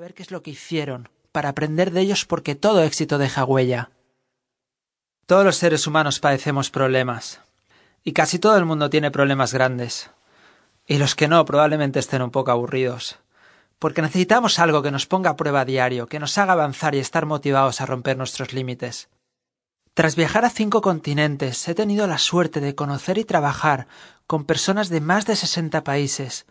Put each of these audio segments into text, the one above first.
Ver qué es lo que hicieron, para aprender de ellos porque todo éxito deja huella. Todos los seres humanos padecemos problemas, y casi todo el mundo tiene problemas grandes. Y los que no probablemente estén un poco aburridos, porque necesitamos algo que nos ponga a prueba diario, que nos haga avanzar y estar motivados a romper nuestros límites. Tras viajar a cinco continentes, he tenido la suerte de conocer y trabajar con personas de más de sesenta países,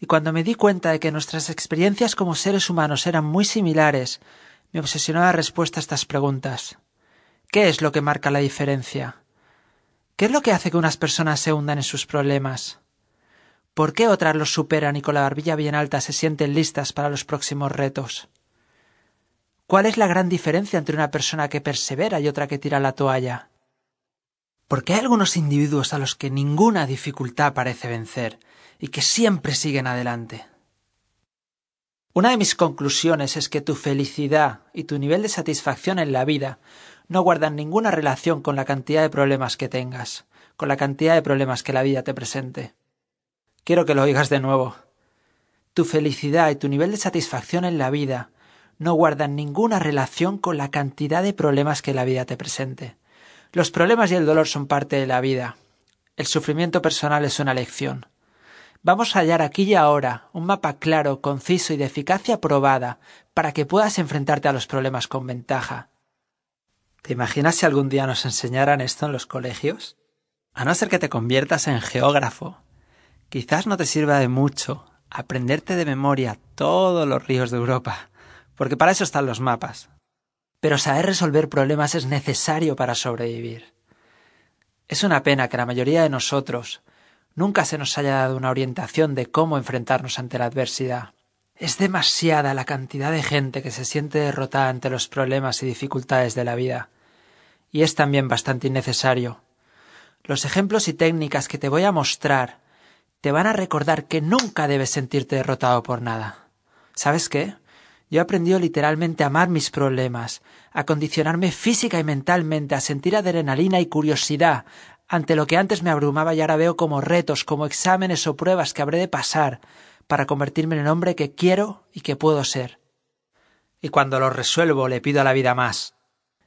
y cuando me di cuenta de que nuestras experiencias como seres humanos eran muy similares, me obsesionó la respuesta a estas preguntas. ¿Qué es lo que marca la diferencia? ¿Qué es lo que hace que unas personas se hundan en sus problemas? ¿Por qué otras los superan y con la barbilla bien alta se sienten listas para los próximos retos? ¿Cuál es la gran diferencia entre una persona que persevera y otra que tira la toalla? ¿Por qué hay algunos individuos a los que ninguna dificultad parece vencer y que siempre siguen adelante? Una de mis conclusiones es que tu felicidad y tu nivel de satisfacción en la vida no guardan ninguna relación con la cantidad de problemas que tengas, con la cantidad de problemas que la vida te presente. Quiero que lo oigas de nuevo. Tu felicidad y tu nivel de satisfacción en la vida no guardan ninguna relación con la cantidad de problemas que la vida te presente. Los problemas y el dolor son parte de la vida. El sufrimiento personal es una lección. Vamos a hallar aquí y ahora un mapa claro, conciso y de eficacia probada para que puedas enfrentarte a los problemas con ventaja. ¿Te imaginas si algún día nos enseñaran esto en los colegios? A no ser que te conviertas en geógrafo, Quizás no te sirva de mucho aprenderte de memoria todos los ríos de Europa, porque para eso están los mapas. Pero saber resolver problemas es necesario para sobrevivir. Es una pena que la mayoría de nosotros nunca se nos haya dado una orientación de cómo enfrentarnos ante la adversidad. Es demasiada la cantidad de gente que se siente derrotada ante los problemas y dificultades de la vida. Y es también bastante innecesario. Los ejemplos y técnicas que te voy a mostrar te van a recordar que nunca debes sentirte derrotado por nada. ¿Sabes qué? Yo he aprendido literalmente a amar mis problemas, a condicionarme física y mentalmente, a sentir adrenalina y curiosidad ante lo que antes me abrumaba y ahora veo como retos, como exámenes o pruebas que habré de pasar para convertirme en el hombre que quiero y que puedo ser. Y cuando lo resuelvo le pido a la vida más.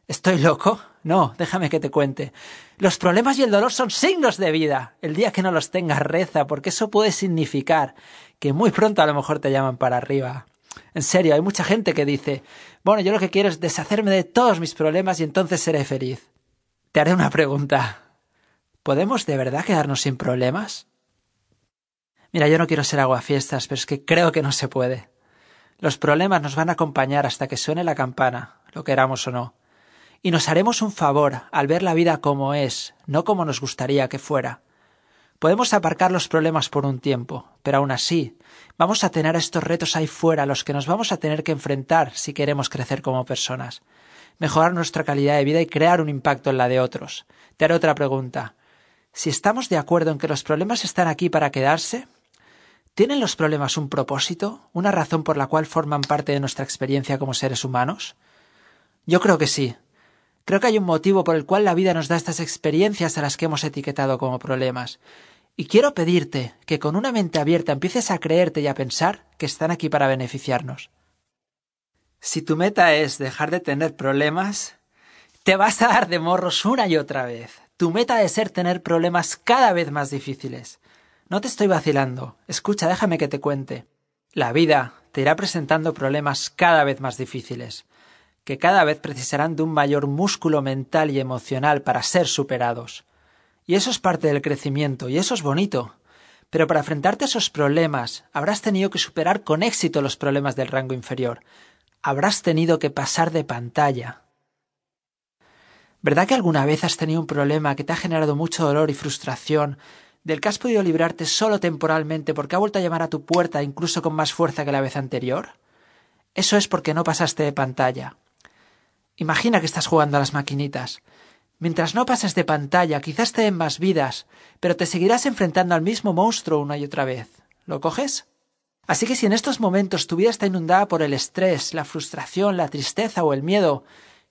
¿Estoy loco? No, déjame que te cuente. Los problemas y el dolor son signos de vida. El día que no los tengas, reza, porque eso puede significar que muy pronto a lo mejor te llaman para arriba. En serio, hay mucha gente que dice, bueno, yo lo que quiero es deshacerme de todos mis problemas y entonces seré feliz. Te haré una pregunta. ¿Podemos de verdad quedarnos sin problemas? Mira, yo no quiero ser aguafiestas, pero es que creo que no se puede. Los problemas nos van a acompañar hasta que suene la campana, lo queramos o no y nos haremos un favor al ver la vida como es, no como nos gustaría que fuera. Podemos aparcar los problemas por un tiempo, pero aún así vamos a tener estos retos ahí fuera a los que nos vamos a tener que enfrentar si queremos crecer como personas, mejorar nuestra calidad de vida y crear un impacto en la de otros. Te haré otra pregunta. Si estamos de acuerdo en que los problemas están aquí para quedarse, ¿tienen los problemas un propósito, una razón por la cual forman parte de nuestra experiencia como seres humanos? Yo creo que sí, Creo que hay un motivo por el cual la vida nos da estas experiencias a las que hemos etiquetado como problemas. Y quiero pedirte que con una mente abierta empieces a creerte y a pensar que están aquí para beneficiarnos. Si tu meta es dejar de tener problemas, te vas a dar de morros una y otra vez. Tu meta debe ser tener problemas cada vez más difíciles. No te estoy vacilando. Escucha, déjame que te cuente. La vida te irá presentando problemas cada vez más difíciles que cada vez precisarán de un mayor músculo mental y emocional para ser superados. Y eso es parte del crecimiento, y eso es bonito. Pero para enfrentarte a esos problemas habrás tenido que superar con éxito los problemas del rango inferior. Habrás tenido que pasar de pantalla. ¿Verdad que alguna vez has tenido un problema que te ha generado mucho dolor y frustración, del que has podido librarte solo temporalmente porque ha vuelto a llamar a tu puerta incluso con más fuerza que la vez anterior? Eso es porque no pasaste de pantalla. Imagina que estás jugando a las maquinitas. Mientras no pases de pantalla, quizás te den más vidas, pero te seguirás enfrentando al mismo monstruo una y otra vez. ¿Lo coges? Así que si en estos momentos tu vida está inundada por el estrés, la frustración, la tristeza o el miedo,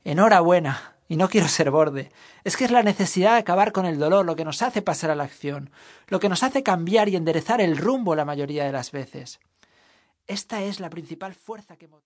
enhorabuena, y no quiero ser borde. Es que es la necesidad de acabar con el dolor lo que nos hace pasar a la acción, lo que nos hace cambiar y enderezar el rumbo la mayoría de las veces. Esta es la principal fuerza que